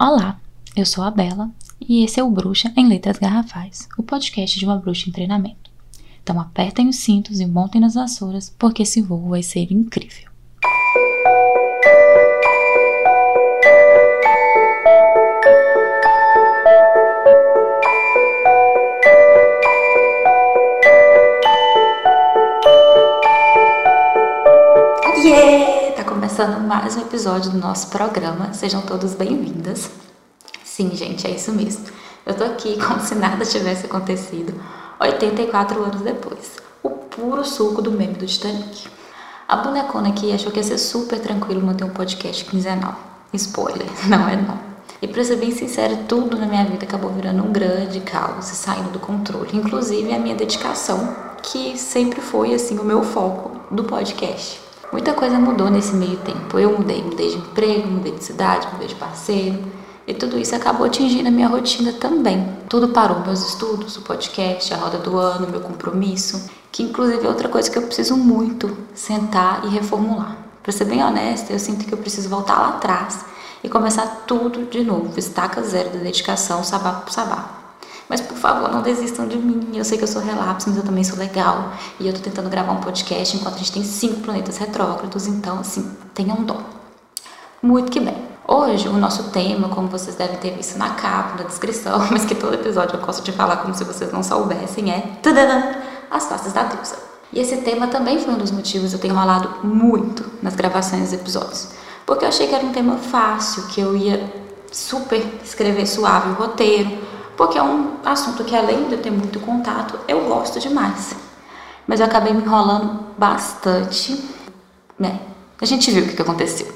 Olá, eu sou a Bela e esse é o Bruxa em Letras Garrafais, o podcast de uma bruxa em treinamento. Então apertem os cintos e montem nas vassouras, porque esse voo vai ser incrível. Começando mais um episódio do nosso programa. Sejam todos bem-vindas. Sim, gente, é isso mesmo. Eu tô aqui como se nada tivesse acontecido 84 anos depois. O puro suco do meme do Titanic. A bonecona aqui achou que ia ser super tranquilo manter um podcast quinzenal. Spoiler, não é não. E pra ser bem sincero, tudo na minha vida acabou virando um grande caos e saindo do controle. Inclusive a minha dedicação, que sempre foi assim o meu foco do podcast. Muita coisa mudou nesse meio tempo. Eu mudei, mudei de emprego, mudei de cidade, mudei de parceiro. E tudo isso acabou atingindo a minha rotina também. Tudo parou, meus estudos, o podcast, a roda do ano, meu compromisso, que inclusive é outra coisa que eu preciso muito sentar e reformular. Para ser bem honesta, eu sinto que eu preciso voltar lá atrás e começar tudo de novo, estaca zero da dedicação, sabá por sabá. Mas por favor, não desistam de mim. Eu sei que eu sou relapso, mas eu também sou legal. E eu tô tentando gravar um podcast enquanto a gente tem cinco planetas retrógrados, então assim, tenham dó. Muito que bem. Hoje, o nosso tema, como vocês devem ter visto na capa, na descrição, mas que todo episódio eu gosto de falar como se vocês não soubessem, é tadã, as faces da deusa. E esse tema também foi um dos motivos eu tenho rolado muito nas gravações dos episódios. Porque eu achei que era um tema fácil, que eu ia super escrever suave o roteiro, porque é um assunto que além de eu ter muito contato, eu gosto demais. Mas eu acabei me enrolando bastante, né? A gente viu o que aconteceu.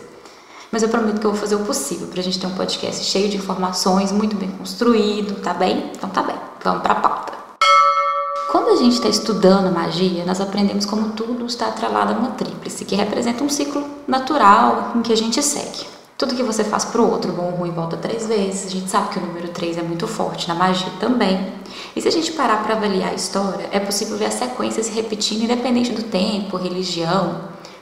Mas eu prometo que eu vou fazer o possível pra gente ter um podcast cheio de informações, muito bem construído, tá bem? Então tá bem, vamos pra pauta. Quando a gente está estudando magia, nós aprendemos como tudo está atrelado a uma tríplice, que representa um ciclo natural em que a gente segue. Tudo que você faz pro outro, bom ou ruim, volta três vezes. A gente sabe que o número 3 é muito forte na magia também. E se a gente parar para avaliar a história, é possível ver a sequência se repetindo independente do tempo, religião.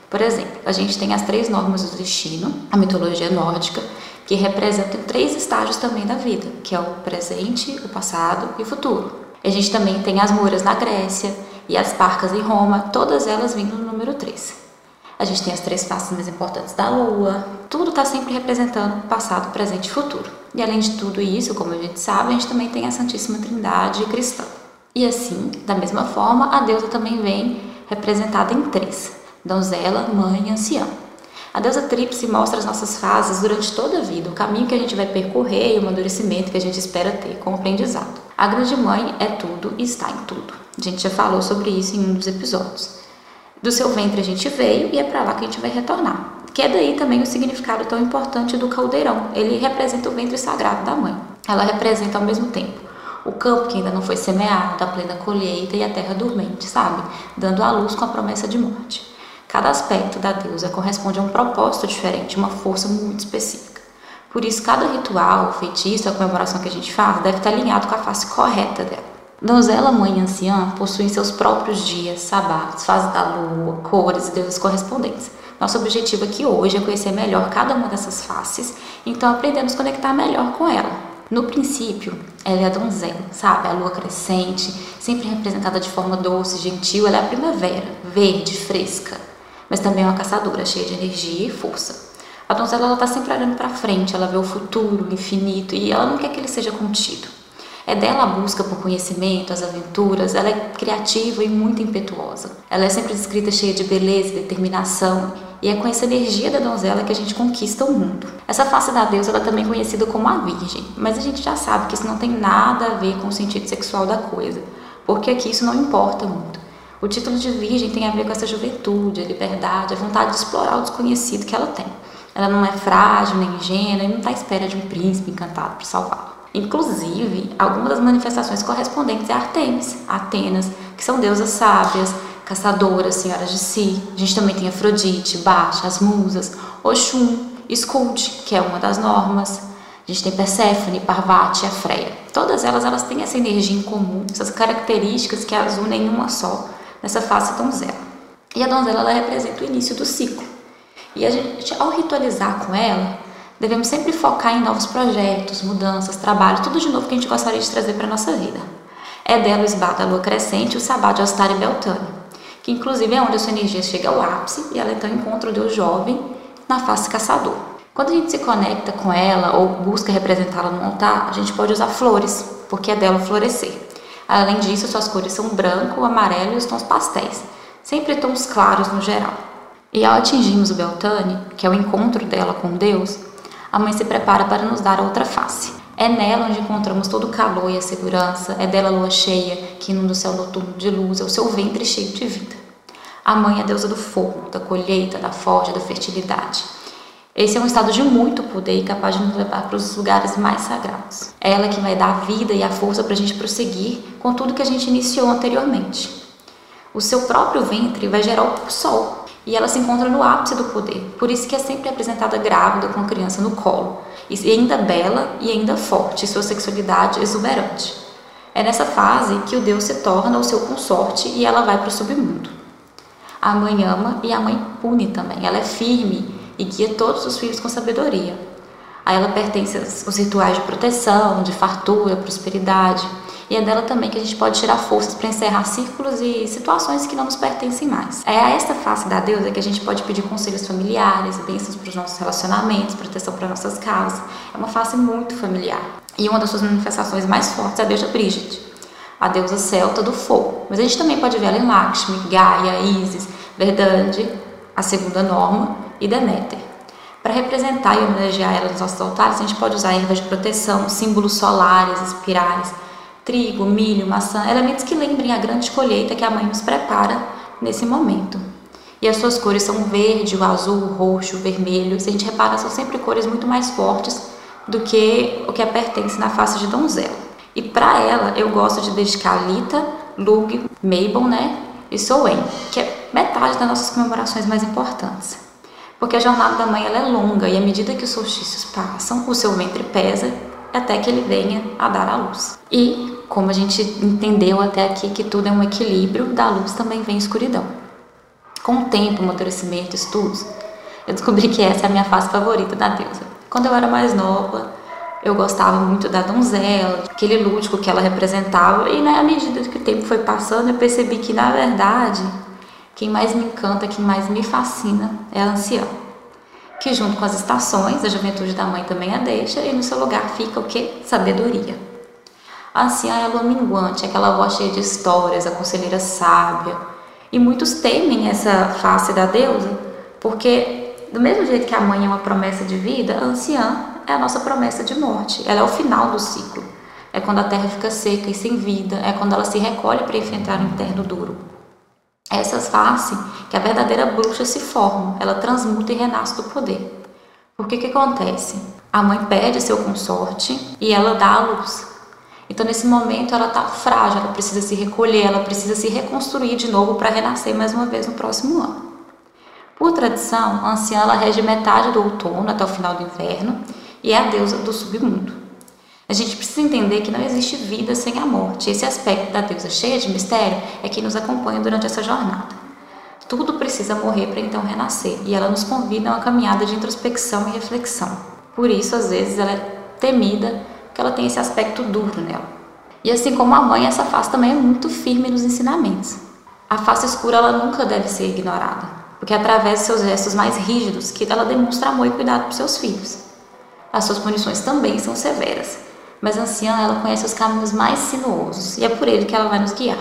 Por exemplo, a gente tem as três normas do destino, a mitologia nórdica, que representam três estágios também da vida, que é o presente, o passado e o futuro. A gente também tem as muras na Grécia e as parcas em Roma, todas elas vindo no número 3. A gente tem as três faces mais importantes da Lua. Tudo está sempre representando passado, presente e futuro. E além de tudo isso, como a gente sabe, a gente também tem a Santíssima Trindade cristã. E assim, da mesma forma, a deusa também vem representada em três: donzela, mãe e anciã. A deusa tríplice mostra as nossas fases durante toda a vida, o caminho que a gente vai percorrer e o amadurecimento que a gente espera ter com o aprendizado. A grande mãe é tudo e está em tudo. A gente já falou sobre isso em um dos episódios. Do seu ventre a gente veio e é para lá que a gente vai retornar. Que é daí também o significado tão importante do caldeirão. Ele representa o ventre sagrado da mãe. Ela representa ao mesmo tempo o campo que ainda não foi semeado, a plena colheita e a terra dormente, sabe? Dando à luz com a promessa de morte. Cada aspecto da deusa corresponde a um propósito diferente, uma força muito específica. Por isso, cada ritual, feitiço, a comemoração que a gente faz deve estar alinhado com a face correta dela. Donzela, mãe anciã possuem seus próprios dias, sabatos, fases da lua, cores e deuses correspondentes. Nosso objetivo aqui hoje é conhecer melhor cada uma dessas faces, então aprendemos a conectar melhor com ela. No princípio, ela é a donzela, sabe? A lua crescente, sempre representada de forma doce, gentil. Ela é a primavera, verde, fresca, mas também é uma caçadora, cheia de energia e força. A donzela está sempre olhando para frente, ela vê o futuro, o infinito, e ela não quer que ele seja contido. É dela a busca por conhecimento, as aventuras, ela é criativa e muito impetuosa. Ela é sempre descrita cheia de beleza e determinação, e é com essa energia da donzela que a gente conquista o mundo. Essa face da deusa ela é também conhecida como a Virgem, mas a gente já sabe que isso não tem nada a ver com o sentido sexual da coisa, porque aqui isso não importa muito. O título de Virgem tem a ver com essa juventude, a liberdade, a vontade de explorar o desconhecido que ela tem. Ela não é frágil nem ingênua e não está à espera de um príncipe encantado para salvá-la. Inclusive, algumas das manifestações correspondentes a Artemis, Atenas, que são deusas sábias, caçadoras, senhoras de si. A gente também tem Afrodite, Baixa, as musas, Oxum, Skuld, que é uma das normas. A gente tem Perséfone, Parvati a Freia. Todas elas, elas têm essa energia em comum, essas características que as unem em uma só, nessa face donzela. E a donzela, ela representa o início do ciclo. E a gente, ao ritualizar com ela, devemos sempre focar em novos projetos, mudanças, trabalho, tudo de novo que a gente gostaria de trazer para a nossa vida. É dela o esbar da lua crescente o sabá de Alstar e Beltane, que inclusive é onde a sua energia chega ao ápice e ela então encontra o Deus jovem na face caçador. Quando a gente se conecta com ela ou busca representá-la no altar, a gente pode usar flores, porque é dela florescer. Além disso, suas cores são branco, amarelo e os tons pastéis, sempre tons claros no geral. E ao atingirmos o Beltane, que é o encontro dela com Deus, a mãe se prepara para nos dar outra face. É nela onde encontramos todo o calor e a segurança, é dela a lua cheia que inunda o céu noturno de luz, é o seu ventre cheio de vida. A mãe é a deusa do fogo, da colheita, da forja, da fertilidade. Esse é um estado de muito poder e capaz de nos levar para os lugares mais sagrados. É ela que vai dar a vida e a força para a gente prosseguir com tudo que a gente iniciou anteriormente. O seu próprio ventre vai gerar o sol e ela se encontra no ápice do poder. Por isso que é sempre apresentada grávida com a criança no colo, e ainda bela e ainda forte, sua sexualidade exuberante. É nessa fase que o Deus se torna o seu consorte e ela vai para o submundo. A mãe ama e a mãe pune também. Ela é firme e guia todos os filhos com sabedoria. A ela pertencem os rituais de proteção, de fartura, prosperidade. E é dela também que a gente pode tirar forças para encerrar círculos e situações que não nos pertencem mais. É a esta face da deusa que a gente pode pedir conselhos familiares, bênçãos para os nossos relacionamentos, proteção para nossas casas. É uma face muito familiar. E uma das suas manifestações mais fortes é a deusa Brígide, a deusa celta do fogo. Mas a gente também pode ver ela em Lakshmi, Gaia, Isis, Verdande, a segunda norma, e Deméter. Para representar e homenagear ela nos nossos altares, a gente pode usar ervas de proteção, símbolos solares, espirais, trigo, milho, maçã, elementos que lembrem a grande colheita que a mãe nos prepara nesse momento. E as suas cores são o verde, o azul, o roxo, o vermelho. Se a gente repara, são sempre cores muito mais fortes do que o que pertence na face de donzela. E para ela, eu gosto de dedicar Lita, Lug, Mabel, né? E Soen, que é metade das nossas comemorações mais importantes. Porque a jornada da mãe ela é longa e à medida que os solstícios passam, o seu ventre pesa até que ele venha a dar a luz. E, como a gente entendeu até aqui que tudo é um equilíbrio, da luz também vem escuridão. Com o tempo, amadurecimento, estudos, eu descobri que essa é a minha face favorita da deusa. Quando eu era mais nova, eu gostava muito da donzela, aquele lúdico que ela representava, e né, à medida que o tempo foi passando, eu percebi que, na verdade, quem mais me encanta, quem mais me fascina é a anciã, que junto com as estações, a juventude da mãe também a deixa, e no seu lugar fica o que? Sabedoria. A anciã é a lua minguante, aquela voz cheia de histórias, a conselheira sábia. E muitos temem essa face da deusa, porque do mesmo jeito que a mãe é uma promessa de vida, a anciã é a nossa promessa de morte. Ela é o final do ciclo. É quando a terra fica seca e sem vida, é quando ela se recolhe para enfrentar o inferno duro essas face que a verdadeira bruxa se forma, ela transmuta e renasce do poder. Porque que acontece? A mãe pede seu consorte e ela dá a luz. Então, nesse momento, ela está frágil, ela precisa se recolher, ela precisa se reconstruir de novo para renascer mais uma vez no próximo ano. Por tradição, a anciã ela rege metade do outono até o final do inverno e é a deusa do submundo. A gente precisa entender que não existe vida sem a morte. Esse aspecto da deusa cheia de mistério é que nos acompanha durante essa jornada. Tudo precisa morrer para então renascer, e ela nos convida a uma caminhada de introspecção e reflexão. Por isso, às vezes, ela é temida, porque ela tem esse aspecto duro nela. E assim como a mãe, essa face também é muito firme nos ensinamentos. A face escura ela nunca deve ser ignorada, porque é através de seus gestos mais rígidos que ela demonstra amor e cuidado para seus filhos. As suas punições também são severas, mas a anciã ela conhece os caminhos mais sinuosos e é por ele que ela vai nos guiar.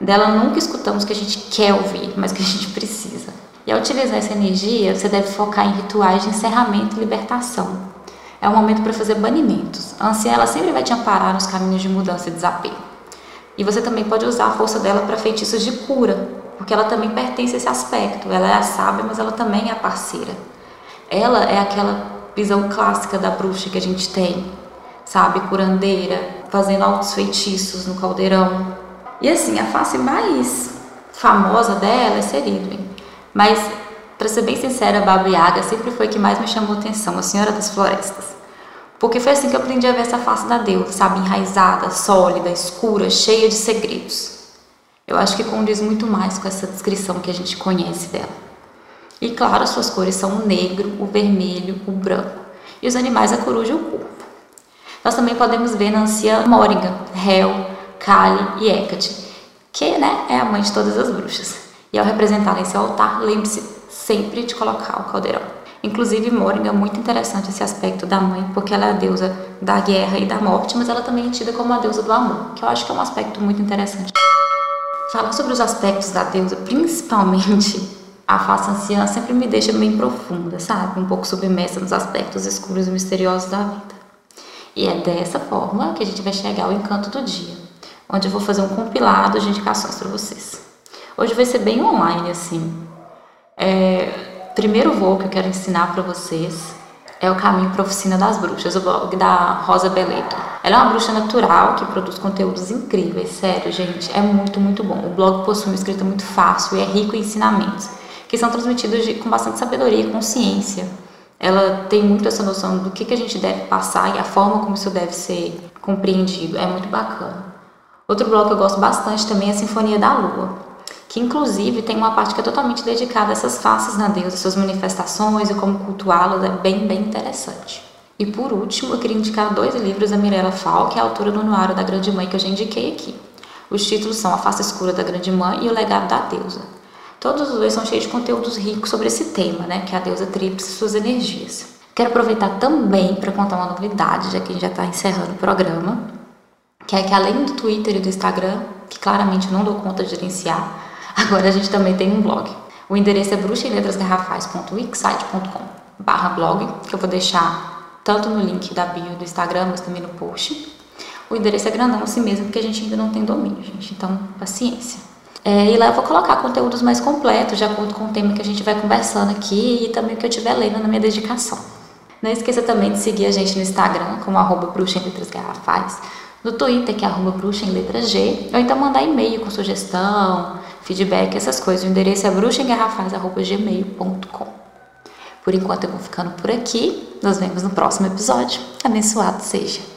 Dela nunca escutamos o que a gente quer ouvir, mas o que a gente precisa. E ao utilizar essa energia, você deve focar em rituais de encerramento e libertação. É um momento para fazer banimentos. A anciã ela sempre vai te amparar nos caminhos de mudança e desapego. E você também pode usar a força dela para feitiços de cura, porque ela também pertence a esse aspecto. Ela é a sábia, mas ela também é a parceira. Ela é aquela visão clássica da bruxa que a gente tem, sabe, curandeira, fazendo altos feitiços no caldeirão. E assim, a face mais famosa dela é Seridwen. Mas, para ser bem sincera, Baba Yaga sempre foi a que mais me chamou atenção, a Senhora das Florestas. Porque foi assim que eu aprendi a ver essa face da deusa, sabe, enraizada, sólida, escura, cheia de segredos. Eu acho que condiz muito mais com essa descrição que a gente conhece dela. E claro, as suas cores são o negro, o vermelho, o branco. e os animais a coruja e o corpo. Nós também podemos ver na anciã Moringa, Hel, Kali e Hecate, que né, é a mãe de todas as bruxas. E ao representá-la em seu altar, lembre-se sempre de colocar o caldeirão. Inclusive, Moringa é muito interessante esse aspecto da mãe, porque ela é a deusa da guerra e da morte, mas ela também é tida como a deusa do amor, que eu acho que é um aspecto muito interessante. Falar sobre os aspectos da deusa, principalmente a face anciã, sempre me deixa bem profunda, sabe? Um pouco submersa nos aspectos escuros e misteriosos da vida. E é dessa forma que a gente vai chegar ao encanto do dia, onde eu vou fazer um compilado de indicações para vocês. Hoje vai ser bem online, assim. É, primeiro voo que eu quero ensinar para vocês é o Caminho para a Oficina das Bruxas, o blog da Rosa Beleto. Ela é uma bruxa natural que produz conteúdos incríveis, sério, gente, é muito, muito bom. O blog possui uma escrita muito fácil e é rico em ensinamentos, que são transmitidos de, com bastante sabedoria e consciência. Ela tem muito essa noção do que, que a gente deve passar e a forma como isso deve ser compreendido. É muito bacana. Outro blog que eu gosto bastante também é a Sinfonia da Lua que inclusive tem uma parte que é totalmente dedicada a essas faces na deusa, suas manifestações e como cultuá-las, é bem, bem interessante. E por último, eu queria indicar dois livros da Mirella Fall, que é a autora do Anuário da Grande Mãe, que eu já indiquei aqui. Os títulos são A Face Escura da Grande Mãe e O Legado da Deusa. Todos os dois são cheios de conteúdos ricos sobre esse tema, né, que é a deusa tríplice e suas energias. Quero aproveitar também para contar uma novidade, já que a gente já está encerrando o programa, que é que além do Twitter e do Instagram, que claramente eu não dou conta de gerenciar, Agora a gente também tem um blog. O endereço é bruxaemletrasgarrafais.wixsite.com barra blog, que eu vou deixar tanto no link da bio do Instagram, mas também no post. O endereço é grandão assim mesmo, porque a gente ainda não tem domínio, gente. Então, paciência. É, e lá eu vou colocar conteúdos mais completos, de acordo com o tema que a gente vai conversando aqui e também o que eu estiver lendo na minha dedicação. Não esqueça também de seguir a gente no Instagram, como arroba bruxa em letras garrafais, no Twitter, que é arroba bruxa em G, ou então mandar e-mail com sugestão, feedback, essas coisas. O endereço é bruxaengarrafais.gmail.com Por enquanto eu vou ficando por aqui. Nos vemos no próximo episódio. Abençoado seja!